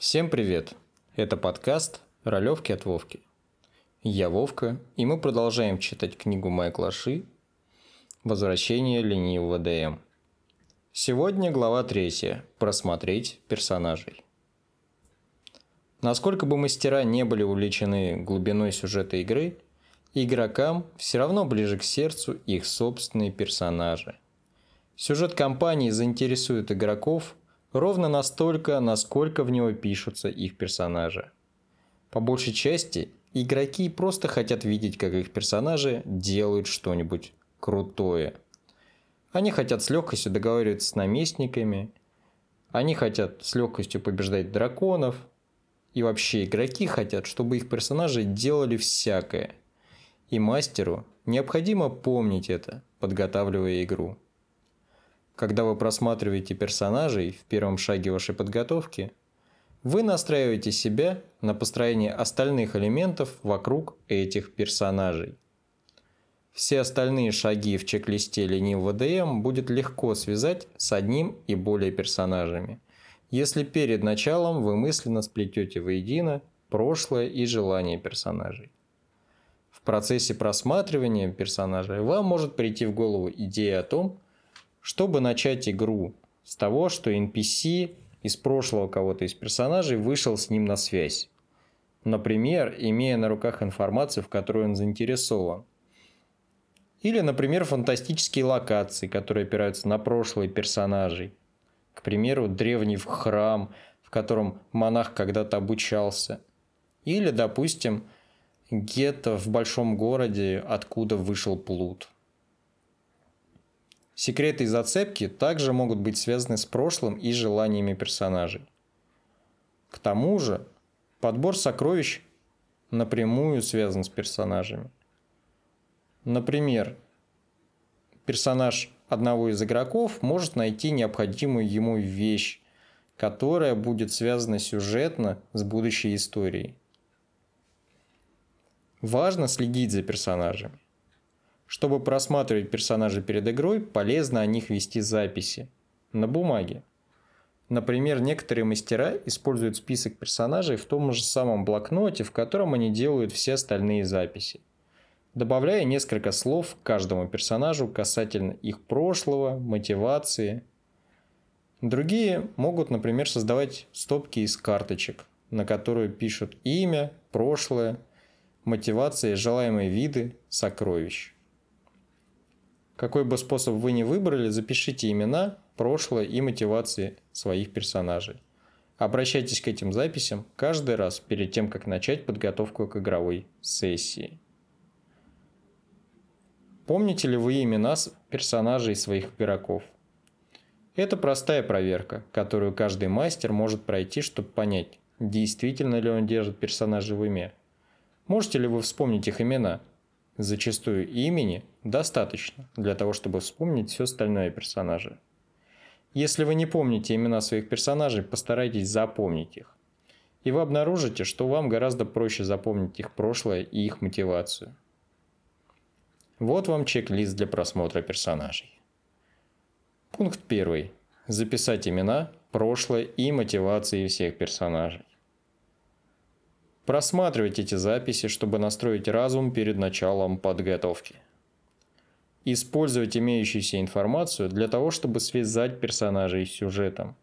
Всем привет! Это подкаст «Ролевки от Вовки». Я Вовка, и мы продолжаем читать книгу Майкла Ши «Возвращение ленивого ДМ». Сегодня глава третья «Просмотреть персонажей». Насколько бы мастера не были увлечены глубиной сюжета игры, игрокам все равно ближе к сердцу их собственные персонажи. Сюжет кампании заинтересует игроков – ровно настолько, насколько в него пишутся их персонажи. По большей части, игроки просто хотят видеть, как их персонажи делают что-нибудь крутое. Они хотят с легкостью договариваться с наместниками, они хотят с легкостью побеждать драконов, и вообще игроки хотят, чтобы их персонажи делали всякое. И мастеру необходимо помнить это, подготавливая игру. Когда вы просматриваете персонажей в первом шаге вашей подготовки, вы настраиваете себя на построение остальных элементов вокруг этих персонажей. Все остальные шаги в чек-листе ленивого ДМ будет легко связать с одним и более персонажами, если перед началом вы мысленно сплетете воедино прошлое и желания персонажей. В процессе просматривания персонажей вам может прийти в голову идея о том, чтобы начать игру с того, что NPC из прошлого кого-то из персонажей вышел с ним на связь. Например, имея на руках информацию, в которой он заинтересован. Или, например, фантастические локации, которые опираются на прошлые персонажей. К примеру, древний храм, в котором монах когда-то обучался. Или, допустим, гетто в большом городе, откуда вышел плут. Секреты и зацепки также могут быть связаны с прошлым и желаниями персонажей. К тому же, подбор сокровищ напрямую связан с персонажами. Например, персонаж одного из игроков может найти необходимую ему вещь, которая будет связана сюжетно с будущей историей. Важно следить за персонажами. Чтобы просматривать персонажей перед игрой, полезно о них вести записи на бумаге. Например, некоторые мастера используют список персонажей в том же самом блокноте, в котором они делают все остальные записи, добавляя несколько слов к каждому персонажу касательно их прошлого, мотивации. Другие могут, например, создавать стопки из карточек, на которые пишут имя, прошлое, мотивация, желаемые виды, сокровищ. Какой бы способ вы ни выбрали, запишите имена, прошлое и мотивации своих персонажей. Обращайтесь к этим записям каждый раз перед тем, как начать подготовку к игровой сессии. Помните ли вы имена персонажей своих игроков? Это простая проверка, которую каждый мастер может пройти, чтобы понять, действительно ли он держит персонажей в уме. Можете ли вы вспомнить их имена? Зачастую имени достаточно для того, чтобы вспомнить все остальное персонажа. Если вы не помните имена своих персонажей, постарайтесь запомнить их. И вы обнаружите, что вам гораздо проще запомнить их прошлое и их мотивацию. Вот вам чек-лист для просмотра персонажей. Пункт первый. Записать имена, прошлое и мотивации всех персонажей. Просматривать эти записи, чтобы настроить разум перед началом подготовки. Использовать имеющуюся информацию для того, чтобы связать персонажей с сюжетом.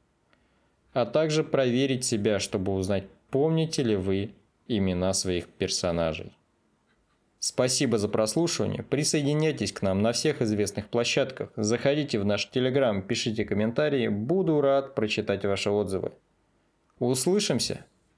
А также проверить себя, чтобы узнать, помните ли вы имена своих персонажей. Спасибо за прослушивание. Присоединяйтесь к нам на всех известных площадках. Заходите в наш Телеграм, пишите комментарии. Буду рад прочитать ваши отзывы. Услышимся!